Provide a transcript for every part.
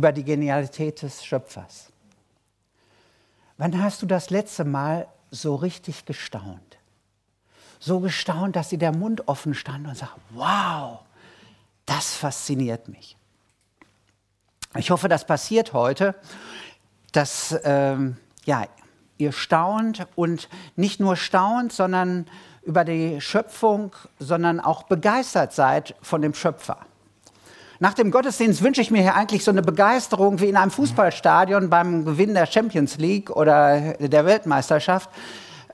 Über die Genialität des Schöpfers. Wann hast du das letzte Mal so richtig gestaunt? So gestaunt, dass dir der Mund offen stand und sagt, wow, das fasziniert mich. Ich hoffe, das passiert heute, dass ähm, ja, ihr staunt und nicht nur staunt, sondern über die Schöpfung, sondern auch begeistert seid von dem Schöpfer. Nach dem Gottesdienst wünsche ich mir hier eigentlich so eine Begeisterung wie in einem Fußballstadion beim Gewinn der Champions League oder der Weltmeisterschaft.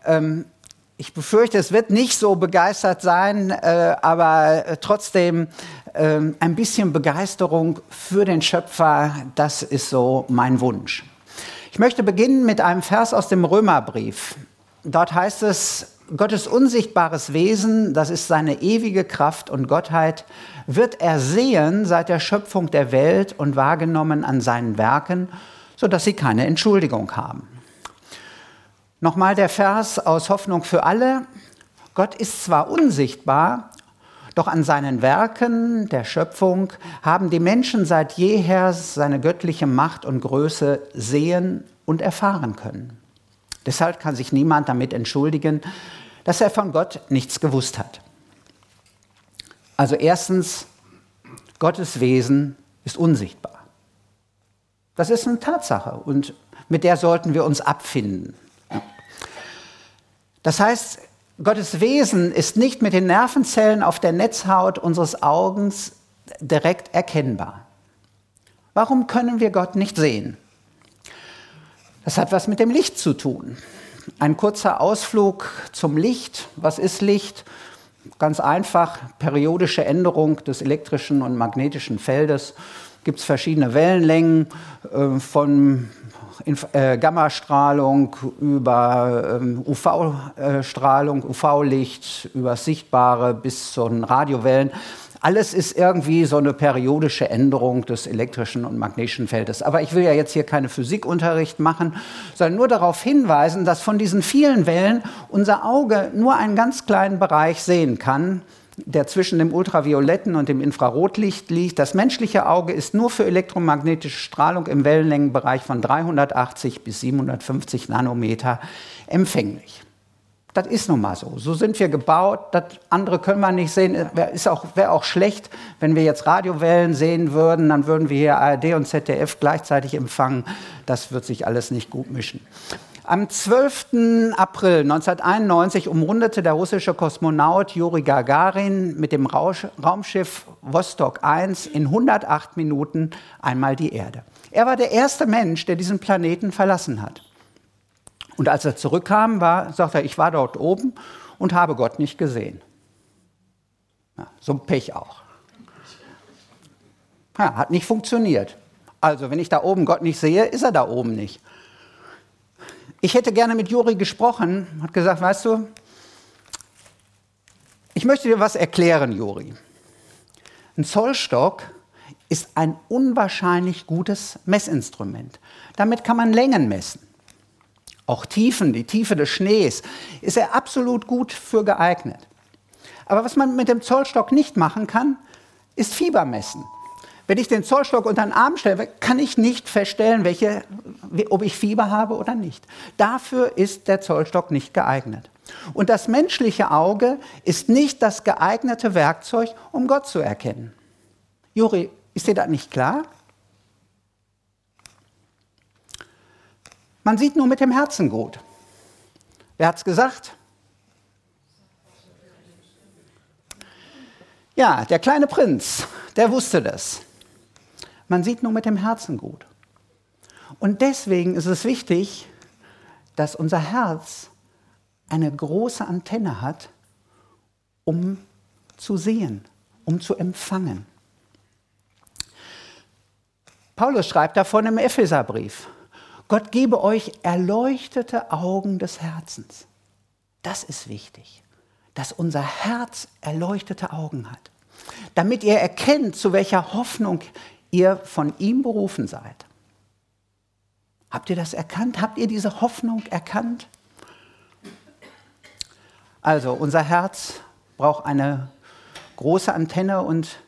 Ähm, ich befürchte, es wird nicht so begeistert sein, äh, aber trotzdem äh, ein bisschen Begeisterung für den Schöpfer, das ist so mein Wunsch. Ich möchte beginnen mit einem Vers aus dem Römerbrief. Dort heißt es, Gottes unsichtbares Wesen, das ist seine ewige Kraft und Gottheit, wird er sehen seit der Schöpfung der Welt und wahrgenommen an seinen Werken, sodass sie keine Entschuldigung haben. Nochmal der Vers aus Hoffnung für alle. Gott ist zwar unsichtbar, doch an seinen Werken der Schöpfung haben die Menschen seit jeher seine göttliche Macht und Größe sehen und erfahren können. Deshalb kann sich niemand damit entschuldigen, dass er von Gott nichts gewusst hat. Also erstens, Gottes Wesen ist unsichtbar. Das ist eine Tatsache und mit der sollten wir uns abfinden. Das heißt, Gottes Wesen ist nicht mit den Nervenzellen auf der Netzhaut unseres Augens direkt erkennbar. Warum können wir Gott nicht sehen? Das hat was mit dem Licht zu tun. Ein kurzer Ausflug zum Licht. Was ist Licht? Ganz einfach, periodische Änderung des elektrischen und magnetischen Feldes. Gibt es verschiedene Wellenlängen äh, von äh, Gammastrahlung über ähm, UV-Strahlung, UV-Licht, über Sichtbare bis zu den Radiowellen. Alles ist irgendwie so eine periodische Änderung des elektrischen und magnetischen Feldes. Aber ich will ja jetzt hier keine Physikunterricht machen, sondern nur darauf hinweisen, dass von diesen vielen Wellen unser Auge nur einen ganz kleinen Bereich sehen kann, der zwischen dem ultravioletten und dem Infrarotlicht liegt. Das menschliche Auge ist nur für elektromagnetische Strahlung im Wellenlängenbereich von 380 bis 750 Nanometer empfänglich. Das ist nun mal so. So sind wir gebaut. Das andere können wir nicht sehen. Ist auch, wäre auch schlecht, wenn wir jetzt Radiowellen sehen würden. Dann würden wir hier ARD und ZDF gleichzeitig empfangen. Das wird sich alles nicht gut mischen. Am 12. April 1991 umrundete der russische Kosmonaut Juri Gagarin mit dem Raumschiff Vostok 1 in 108 Minuten einmal die Erde. Er war der erste Mensch, der diesen Planeten verlassen hat. Und als er zurückkam, war, sagt er, ich war dort oben und habe Gott nicht gesehen. Ja, so ein Pech auch. Ja, hat nicht funktioniert. Also, wenn ich da oben Gott nicht sehe, ist er da oben nicht. Ich hätte gerne mit Juri gesprochen, hat gesagt, weißt du, ich möchte dir was erklären, Juri. Ein Zollstock ist ein unwahrscheinlich gutes Messinstrument. Damit kann man Längen messen. Auch Tiefen, die Tiefe des Schnees, ist er absolut gut für geeignet. Aber was man mit dem Zollstock nicht machen kann, ist Fieber messen. Wenn ich den Zollstock unter den Arm stelle, kann ich nicht feststellen, welche, ob ich Fieber habe oder nicht. Dafür ist der Zollstock nicht geeignet. Und das menschliche Auge ist nicht das geeignete Werkzeug, um Gott zu erkennen. Juri, ist dir das nicht klar? Man sieht nur mit dem Herzen gut. Wer hat es gesagt? Ja, der kleine Prinz, der wusste das. Man sieht nur mit dem Herzen gut. Und deswegen ist es wichtig, dass unser Herz eine große Antenne hat, um zu sehen, um zu empfangen. Paulus schreibt davon im Epheserbrief. Gott gebe euch erleuchtete Augen des Herzens. Das ist wichtig, dass unser Herz erleuchtete Augen hat, damit ihr erkennt, zu welcher Hoffnung ihr von ihm berufen seid. Habt ihr das erkannt? Habt ihr diese Hoffnung erkannt? Also unser Herz braucht eine große Antenne und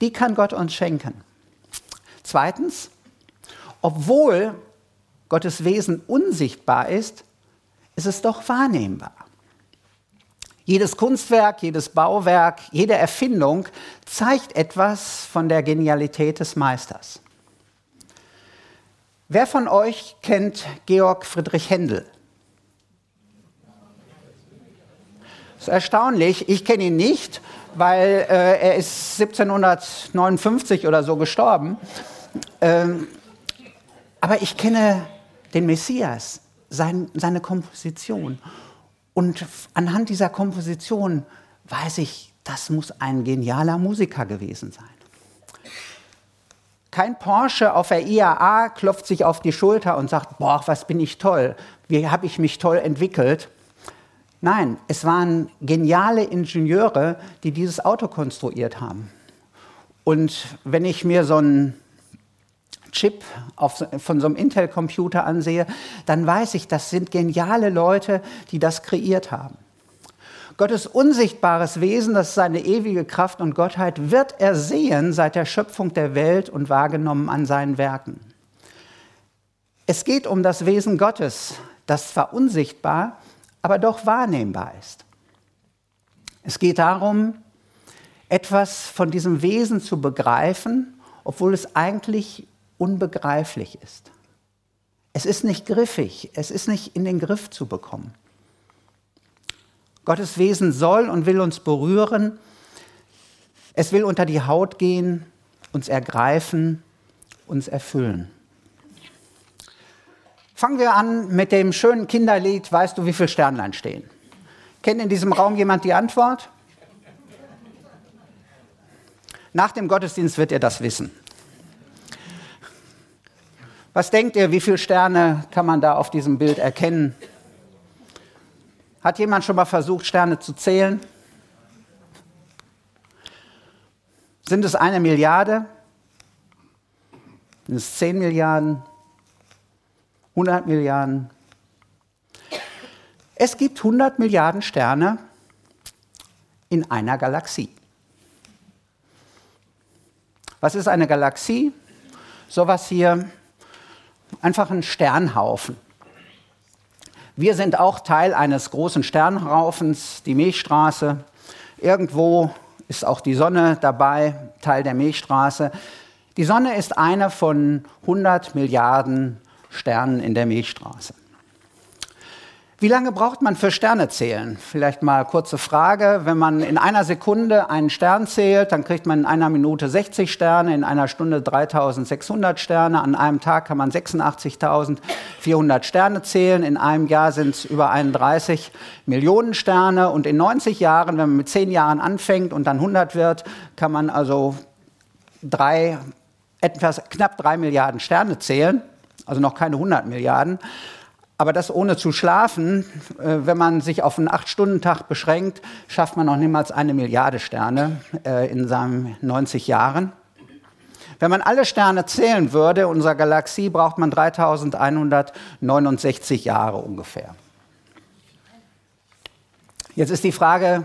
die kann Gott uns schenken. Zweitens, obwohl Gottes Wesen unsichtbar ist, ist es doch wahrnehmbar. Jedes Kunstwerk, jedes Bauwerk, jede Erfindung zeigt etwas von der Genialität des Meisters. Wer von euch kennt Georg Friedrich Händel? Das ist erstaunlich. Ich kenne ihn nicht, weil äh, er ist 1759 oder so gestorben. Ähm, aber ich kenne den Messias, sein, seine Komposition. Und anhand dieser Komposition weiß ich, das muss ein genialer Musiker gewesen sein. Kein Porsche auf der IAA klopft sich auf die Schulter und sagt, boah, was bin ich toll, wie habe ich mich toll entwickelt. Nein, es waren geniale Ingenieure, die dieses Auto konstruiert haben. Und wenn ich mir so einen Chip auf, von so einem Intel-Computer ansehe, dann weiß ich, das sind geniale Leute, die das kreiert haben. Gottes unsichtbares Wesen, das ist seine ewige Kraft und Gottheit, wird er sehen seit der Schöpfung der Welt und wahrgenommen an seinen Werken. Es geht um das Wesen Gottes, das zwar unsichtbar, aber doch wahrnehmbar ist. Es geht darum, etwas von diesem Wesen zu begreifen, obwohl es eigentlich unbegreiflich ist. Es ist nicht griffig, es ist nicht in den Griff zu bekommen. Gottes Wesen soll und will uns berühren. Es will unter die Haut gehen, uns ergreifen, uns erfüllen. Fangen wir an mit dem schönen Kinderlied Weißt du, wie viele Sternlein stehen? Kennt in diesem Raum jemand die Antwort? Nach dem Gottesdienst wird ihr das wissen. Was denkt ihr, wie viele Sterne kann man da auf diesem Bild erkennen? Hat jemand schon mal versucht, Sterne zu zählen? Sind es eine Milliarde? Sind es zehn Milliarden? 100 Milliarden? Es gibt 100 Milliarden Sterne in einer Galaxie. Was ist eine Galaxie? Sowas hier einfach ein Sternhaufen. Wir sind auch Teil eines großen Sternhaufens, die Milchstraße. Irgendwo ist auch die Sonne dabei, Teil der Milchstraße. Die Sonne ist einer von 100 Milliarden Sternen in der Milchstraße. Wie lange braucht man für Sterne zählen? Vielleicht mal kurze Frage. Wenn man in einer Sekunde einen Stern zählt, dann kriegt man in einer Minute 60 Sterne, in einer Stunde 3600 Sterne. An einem Tag kann man 86.400 Sterne zählen. In einem Jahr sind es über 31 Millionen Sterne. Und in 90 Jahren, wenn man mit 10 Jahren anfängt und dann 100 wird, kann man also drei, etwas, knapp 3 Milliarden Sterne zählen. Also noch keine 100 Milliarden. Aber das ohne zu schlafen, äh, wenn man sich auf einen Acht-Stunden-Tag beschränkt, schafft man noch niemals eine Milliarde Sterne äh, in seinen 90 Jahren. Wenn man alle Sterne zählen würde, unserer Galaxie, braucht man 3169 Jahre ungefähr. Jetzt ist die Frage,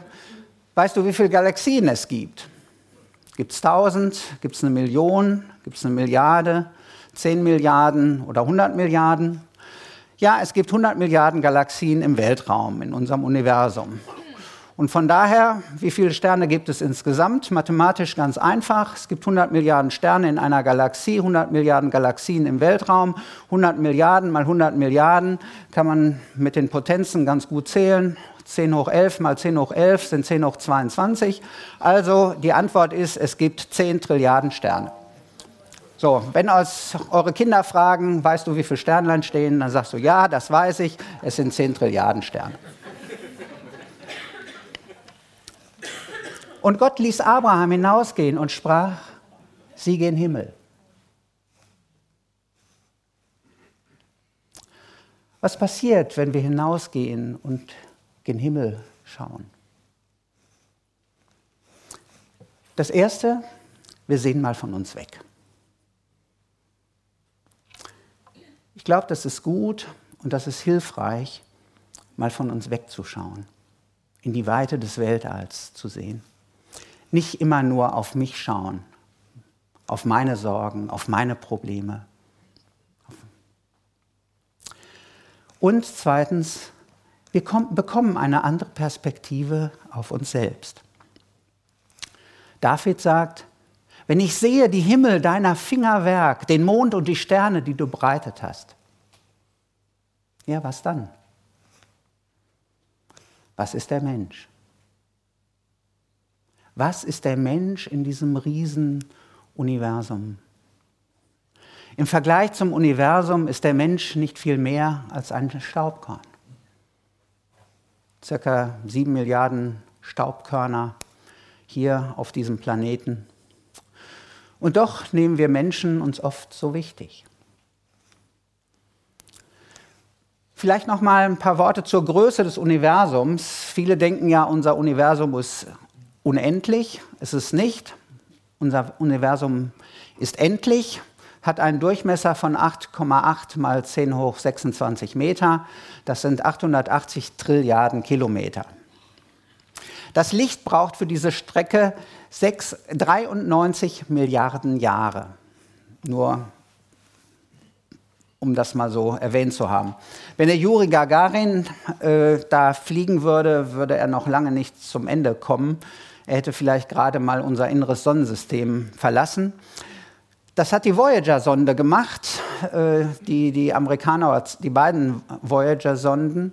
weißt du, wie viele Galaxien es gibt? Gibt es 1000? Gibt es eine Million? Gibt es eine Milliarde? 10 Milliarden oder 100 Milliarden? Ja, es gibt 100 Milliarden Galaxien im Weltraum, in unserem Universum. Und von daher, wie viele Sterne gibt es insgesamt? Mathematisch ganz einfach. Es gibt 100 Milliarden Sterne in einer Galaxie, 100 Milliarden Galaxien im Weltraum. 100 Milliarden mal 100 Milliarden kann man mit den Potenzen ganz gut zählen. 10 hoch 11 mal 10 hoch 11 sind 10 hoch 22. Also die Antwort ist, es gibt 10 Trilliarden Sterne. So, wenn aus eure Kinder fragen, weißt du, wie viele Sternlein stehen, dann sagst du, ja, das weiß ich, es sind 10 Trilliarden Sterne. Und Gott ließ Abraham hinausgehen und sprach, sie gehen Himmel. Was passiert, wenn wir hinausgehen und gen Himmel schauen? Das Erste, wir sehen mal von uns weg. Ich glaube, das ist gut und das ist hilfreich, mal von uns wegzuschauen, in die Weite des Weltalls zu sehen. Nicht immer nur auf mich schauen, auf meine Sorgen, auf meine Probleme. Und zweitens, wir bekommen eine andere Perspektive auf uns selbst. David sagt, wenn ich sehe die Himmel deiner Fingerwerk, den Mond und die Sterne, die du bereitet hast, ja, was dann? Was ist der Mensch? Was ist der Mensch in diesem Riesenuniversum? Im Vergleich zum Universum ist der Mensch nicht viel mehr als ein Staubkorn. Circa sieben Milliarden Staubkörner hier auf diesem Planeten. Und doch nehmen wir Menschen uns oft so wichtig. Vielleicht noch mal ein paar Worte zur Größe des Universums. Viele denken ja, unser Universum ist unendlich. Es ist nicht. Unser Universum ist endlich, hat einen Durchmesser von 8,8 mal 10 hoch 26 Meter. Das sind 880 Trilliarden Kilometer. Das Licht braucht für diese Strecke 6, 93 Milliarden Jahre. Nur um das mal so erwähnt zu haben. Wenn der Juri Gagarin äh, da fliegen würde, würde er noch lange nicht zum Ende kommen. Er hätte vielleicht gerade mal unser inneres Sonnensystem verlassen. Das hat die Voyager-Sonde gemacht, äh, die, die Amerikaner, die beiden Voyager-Sonden.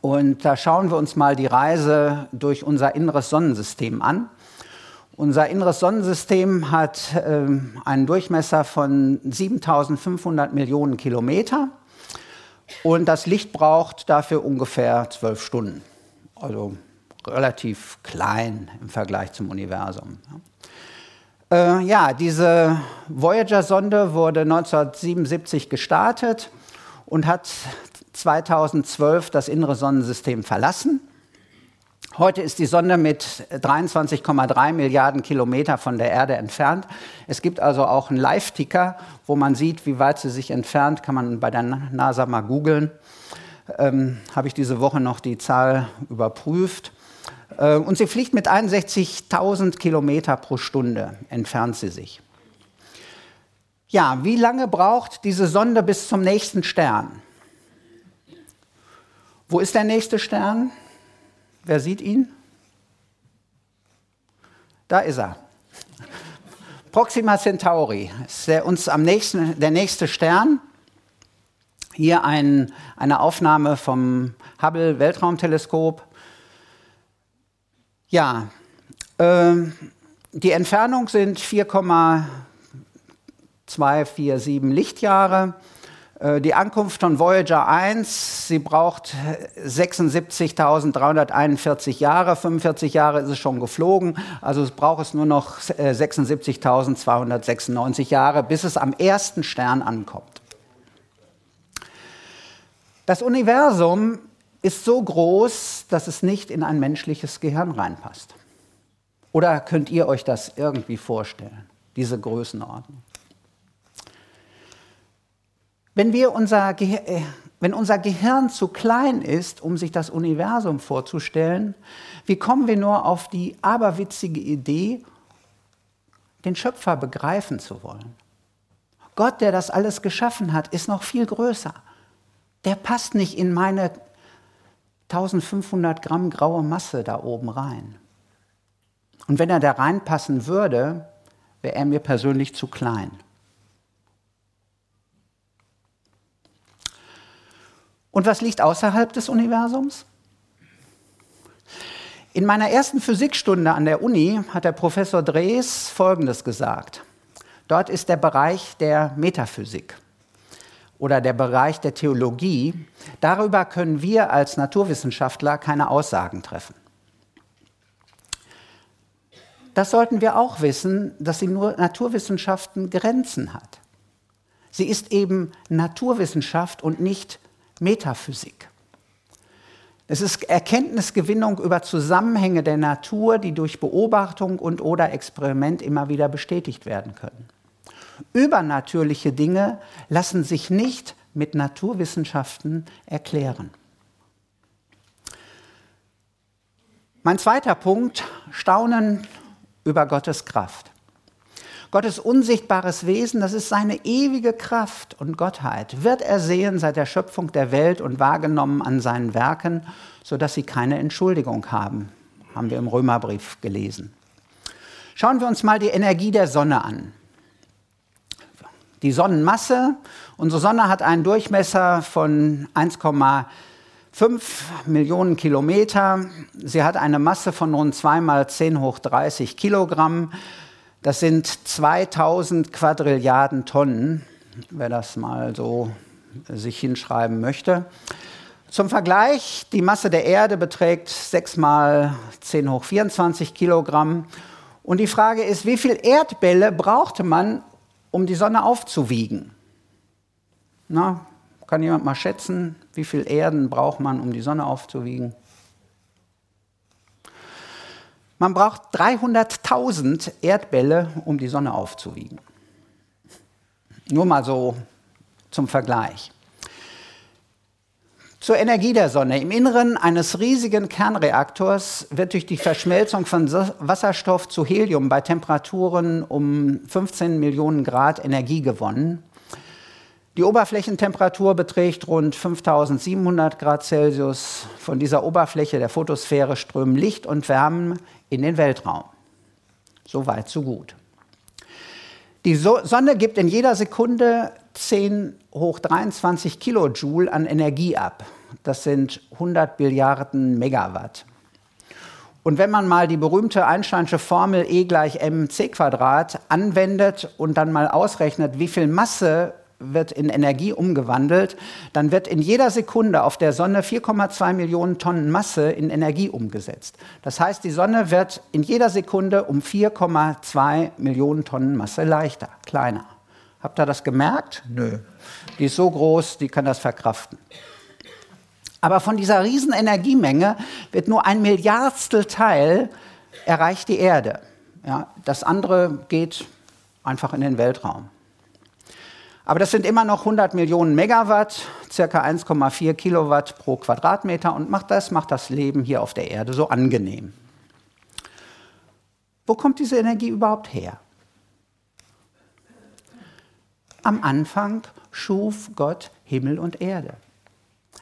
Und da schauen wir uns mal die Reise durch unser inneres Sonnensystem an. Unser inneres Sonnensystem hat äh, einen Durchmesser von 7500 Millionen Kilometer und das Licht braucht dafür ungefähr zwölf Stunden. Also relativ klein im Vergleich zum Universum. Äh, ja, diese Voyager-Sonde wurde 1977 gestartet und hat 2012 das innere Sonnensystem verlassen Heute ist die Sonde mit 23,3 Milliarden Kilometer von der Erde entfernt. Es gibt also auch einen Live-Ticker, wo man sieht, wie weit sie sich entfernt. Kann man bei der NASA mal googeln. Ähm, Habe ich diese Woche noch die Zahl überprüft. Äh, und sie fliegt mit 61.000 Kilometer pro Stunde, entfernt sie sich. Ja, wie lange braucht diese Sonde bis zum nächsten Stern? Wo ist der nächste Stern? Wer sieht ihn? Da ist er. Proxima Centauri ist der uns am nächsten, der nächste Stern. Hier ein, eine Aufnahme vom Hubble Weltraumteleskop. Ja, äh, die Entfernung sind 4,247 Lichtjahre. Äh, die Ankunft von Voyager 1, sie braucht 76.341 Jahre, 45 Jahre ist es schon geflogen, also es braucht es nur noch 76.296 äh, Jahre, bis es am ersten Stern ankommt. Das Universum ist so groß, dass es nicht in ein menschliches Gehirn reinpasst. Oder könnt ihr euch das irgendwie vorstellen, diese Größenordnung? Wenn, wir unser äh, wenn unser Gehirn zu klein ist, um sich das Universum vorzustellen, wie kommen wir nur auf die aberwitzige Idee, den Schöpfer begreifen zu wollen? Gott, der das alles geschaffen hat, ist noch viel größer. Der passt nicht in meine 1500 Gramm graue Masse da oben rein. Und wenn er da reinpassen würde, wäre er mir persönlich zu klein. Und was liegt außerhalb des Universums? In meiner ersten Physikstunde an der Uni hat der Professor Drees Folgendes gesagt. Dort ist der Bereich der Metaphysik oder der Bereich der Theologie. Darüber können wir als Naturwissenschaftler keine Aussagen treffen. Das sollten wir auch wissen, dass die Naturwissenschaften Grenzen hat. Sie ist eben Naturwissenschaft und nicht Metaphysik. Es ist Erkenntnisgewinnung über Zusammenhänge der Natur, die durch Beobachtung und oder Experiment immer wieder bestätigt werden können. Übernatürliche Dinge lassen sich nicht mit Naturwissenschaften erklären. Mein zweiter Punkt, Staunen über Gottes Kraft. Gottes unsichtbares Wesen, das ist seine ewige Kraft und Gottheit, wird ersehen seit der Schöpfung der Welt und wahrgenommen an seinen Werken, sodass sie keine Entschuldigung haben, haben wir im Römerbrief gelesen. Schauen wir uns mal die Energie der Sonne an. Die Sonnenmasse, unsere Sonne hat einen Durchmesser von 1,5 Millionen Kilometer. Sie hat eine Masse von rund 2 mal 10 hoch 30 Kilogramm. Das sind 2000 Quadrilliarden Tonnen, wer das mal so sich hinschreiben möchte. Zum Vergleich, die Masse der Erde beträgt 6 mal 10 hoch 24 Kilogramm. Und die Frage ist, wie viel Erdbälle brauchte man, um die Sonne aufzuwiegen? Na, kann jemand mal schätzen, wie viel Erden braucht man, um die Sonne aufzuwiegen? Man braucht 300.000 Erdbälle, um die Sonne aufzuwiegen. Nur mal so zum Vergleich. Zur Energie der Sonne. Im Inneren eines riesigen Kernreaktors wird durch die Verschmelzung von Wasserstoff zu Helium bei Temperaturen um 15 Millionen Grad Energie gewonnen. Die Oberflächentemperatur beträgt rund 5700 Grad Celsius. Von dieser Oberfläche der Photosphäre strömen Licht und Wärme in den Weltraum. So weit, so gut. Die Sonne gibt in jeder Sekunde 10 hoch 23 Kilojoule an Energie ab. Das sind 100 Billiarden Megawatt. Und wenn man mal die berühmte Einsteinsche Formel E gleich mc Quadrat anwendet und dann mal ausrechnet, wie viel Masse wird in Energie umgewandelt, dann wird in jeder Sekunde auf der Sonne 4,2 Millionen Tonnen Masse in Energie umgesetzt. Das heißt, die Sonne wird in jeder Sekunde um 4,2 Millionen Tonnen Masse leichter, kleiner. Habt ihr das gemerkt? Nö. Die ist so groß, die kann das verkraften. Aber von dieser riesen Energiemenge wird nur ein Milliardstel Teil erreicht die Erde. Ja, das andere geht einfach in den Weltraum. Aber das sind immer noch 100 Millionen Megawatt, circa 1,4 Kilowatt pro Quadratmeter und macht das macht das Leben hier auf der Erde so angenehm. Wo kommt diese Energie überhaupt her? Am Anfang schuf Gott Himmel und Erde.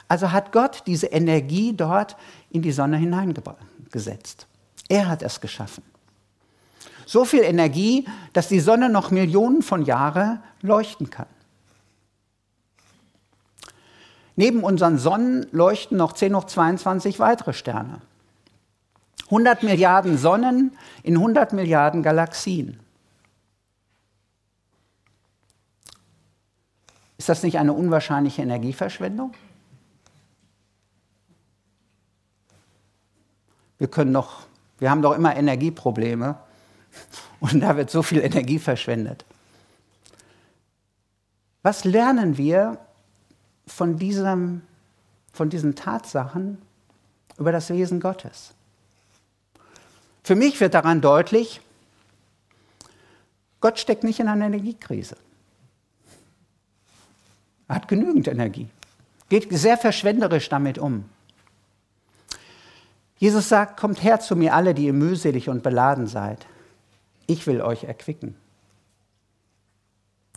Also hat Gott diese Energie dort in die Sonne hineingesetzt. Er hat es geschaffen. So viel Energie, dass die Sonne noch Millionen von Jahren leuchten kann. Neben unseren Sonnen leuchten noch 10 hoch 22 weitere Sterne. 100 Milliarden Sonnen in 100 Milliarden Galaxien. Ist das nicht eine unwahrscheinliche Energieverschwendung? Wir können doch, wir haben doch immer Energieprobleme und da wird so viel Energie verschwendet. Was lernen wir von, diesem, von diesen Tatsachen über das Wesen Gottes? Für mich wird daran deutlich, Gott steckt nicht in einer Energiekrise. Er hat genügend Energie, geht sehr verschwenderisch damit um. Jesus sagt, kommt her zu mir alle, die ihr mühselig und beladen seid. Ich will euch erquicken.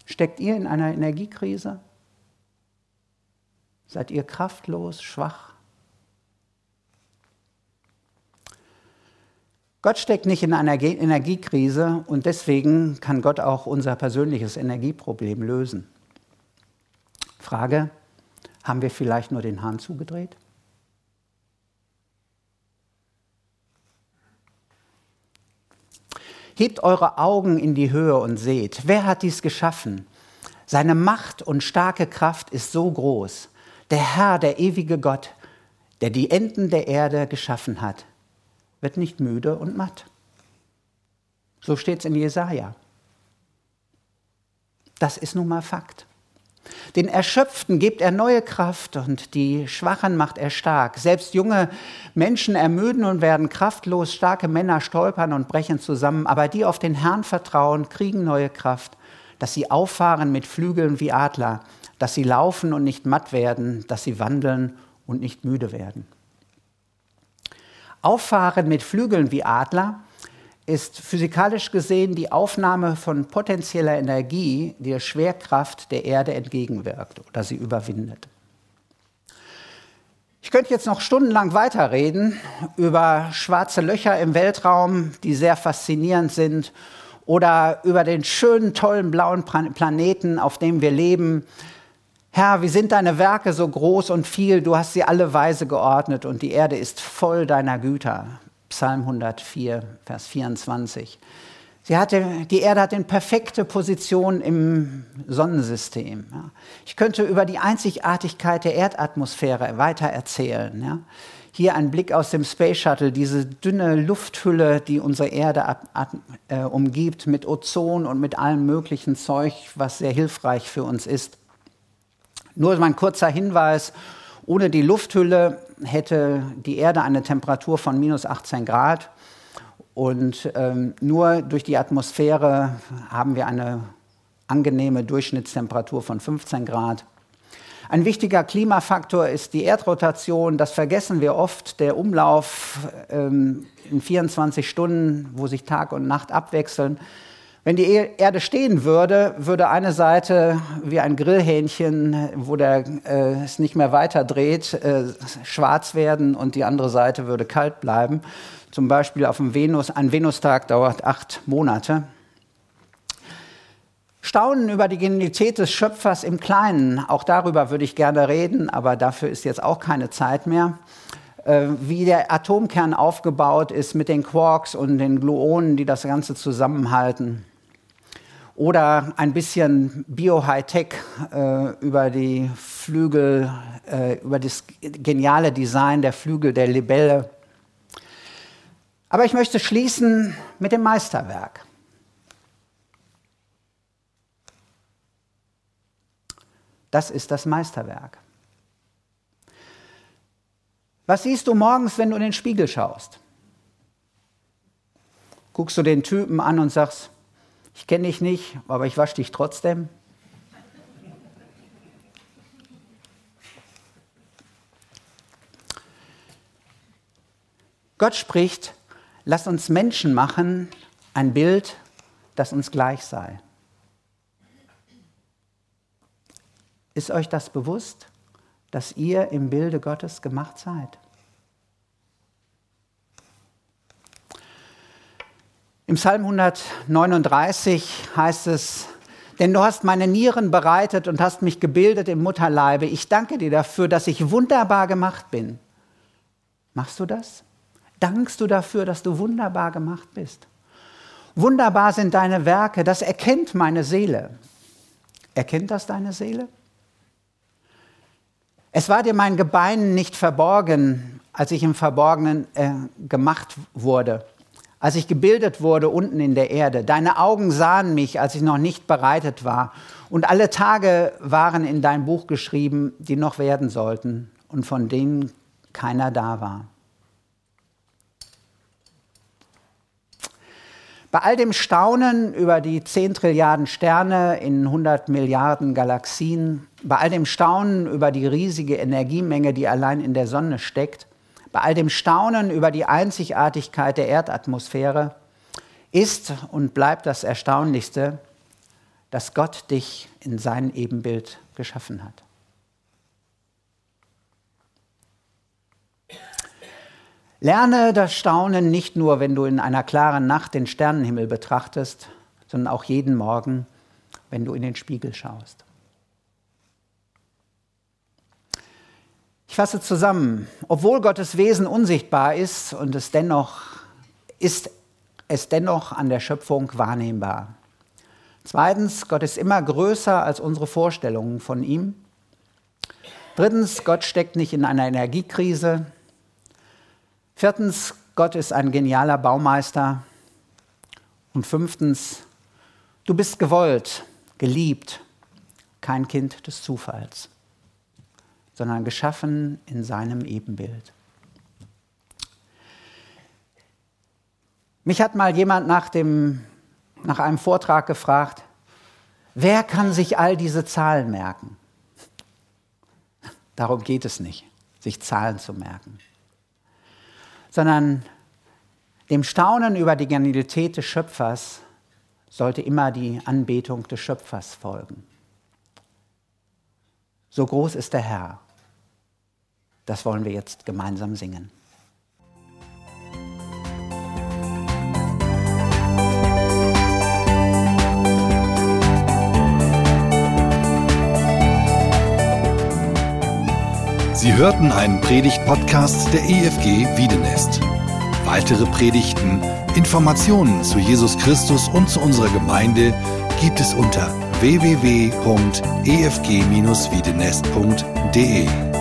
Steckt ihr in einer Energiekrise? Seid ihr kraftlos, schwach? Gott steckt nicht in einer Energiekrise und deswegen kann Gott auch unser persönliches Energieproblem lösen. Frage, haben wir vielleicht nur den Hahn zugedreht? Hebt eure Augen in die Höhe und seht, wer hat dies geschaffen? Seine Macht und starke Kraft ist so groß. Der Herr, der ewige Gott, der die Enden der Erde geschaffen hat, wird nicht müde und matt. So steht es in Jesaja. Das ist nun mal Fakt. Den Erschöpften gibt er neue Kraft und die Schwachen macht er stark. Selbst junge Menschen ermüden und werden kraftlos, starke Männer stolpern und brechen zusammen, aber die auf den Herrn vertrauen, kriegen neue Kraft, dass sie auffahren mit Flügeln wie Adler, dass sie laufen und nicht matt werden, dass sie wandeln und nicht müde werden. Auffahren mit Flügeln wie Adler ist physikalisch gesehen die Aufnahme von potenzieller Energie, die der Schwerkraft der Erde entgegenwirkt oder sie überwindet. Ich könnte jetzt noch stundenlang weiterreden über schwarze Löcher im Weltraum, die sehr faszinierend sind, oder über den schönen, tollen blauen Planeten, auf dem wir leben. Herr, wie sind deine Werke so groß und viel? Du hast sie alle weise geordnet und die Erde ist voll deiner Güter. Psalm 104, Vers 24. Sie hatte, die Erde hat eine perfekte Position im Sonnensystem. Ich könnte über die Einzigartigkeit der Erdatmosphäre weiter erzählen. Ja. Hier ein Blick aus dem Space Shuttle, diese dünne Lufthülle, die unsere Erde ab, ab, äh, umgibt, mit Ozon und mit allem möglichen Zeug, was sehr hilfreich für uns ist. Nur mein kurzer Hinweis, ohne die Lufthülle hätte die Erde eine Temperatur von minus 18 Grad und ähm, nur durch die Atmosphäre haben wir eine angenehme Durchschnittstemperatur von 15 Grad. Ein wichtiger Klimafaktor ist die Erdrotation. Das vergessen wir oft. Der Umlauf ähm, in 24 Stunden, wo sich Tag und Nacht abwechseln, wenn die Erde stehen würde, würde eine Seite wie ein Grillhähnchen, wo der, äh, es nicht mehr weiter dreht, äh, schwarz werden und die andere Seite würde kalt bleiben. Zum Beispiel auf dem Venus, ein Venustag dauert acht Monate. Staunen über die Genialität des Schöpfers im Kleinen, auch darüber würde ich gerne reden, aber dafür ist jetzt auch keine Zeit mehr. Äh, wie der Atomkern aufgebaut ist mit den Quarks und den Gluonen, die das Ganze zusammenhalten oder ein bisschen Bio-Hightech äh, über die Flügel, äh, über das geniale Design der Flügel der Libelle. Aber ich möchte schließen mit dem Meisterwerk. Das ist das Meisterwerk. Was siehst du morgens, wenn du in den Spiegel schaust? Guckst du den Typen an und sagst, ich kenne dich nicht, aber ich wasche dich trotzdem. Gott spricht, lass uns Menschen machen, ein Bild, das uns gleich sei. Ist euch das bewusst, dass ihr im Bilde Gottes gemacht seid? Im Psalm 139 heißt es, denn du hast meine Nieren bereitet und hast mich gebildet im Mutterleibe. Ich danke dir dafür, dass ich wunderbar gemacht bin. Machst du das? Dankst du dafür, dass du wunderbar gemacht bist? Wunderbar sind deine Werke, das erkennt meine Seele. Erkennt das deine Seele? Es war dir mein Gebein nicht verborgen, als ich im Verborgenen äh, gemacht wurde als ich gebildet wurde unten in der Erde. Deine Augen sahen mich, als ich noch nicht bereitet war. Und alle Tage waren in dein Buch geschrieben, die noch werden sollten und von denen keiner da war. Bei all dem Staunen über die 10 Trilliarden Sterne in 100 Milliarden Galaxien, bei all dem Staunen über die riesige Energiemenge, die allein in der Sonne steckt, bei all dem Staunen über die Einzigartigkeit der Erdatmosphäre ist und bleibt das Erstaunlichste, dass Gott dich in sein Ebenbild geschaffen hat. Lerne das Staunen nicht nur, wenn du in einer klaren Nacht den Sternenhimmel betrachtest, sondern auch jeden Morgen, wenn du in den Spiegel schaust. Ich fasse zusammen, obwohl Gottes Wesen unsichtbar ist und es dennoch ist es dennoch an der Schöpfung wahrnehmbar. Zweitens, Gott ist immer größer als unsere Vorstellungen von ihm. Drittens, Gott steckt nicht in einer Energiekrise. Viertens, Gott ist ein genialer Baumeister. Und fünftens, du bist gewollt, geliebt, kein Kind des Zufalls, sondern geschaffen in seinem Ebenbild. Mich hat mal jemand nach, dem, nach einem Vortrag gefragt, wer kann sich all diese Zahlen merken? Darum geht es nicht, sich Zahlen zu merken, sondern dem Staunen über die Genialität des Schöpfers sollte immer die Anbetung des Schöpfers folgen. So groß ist der Herr. Das wollen wir jetzt gemeinsam singen. Sie hörten einen Predigt-Podcast der EFG Wiedenest. Weitere Predigten, Informationen zu Jesus Christus und zu unserer Gemeinde gibt es unter www.efg-wiedenest.de.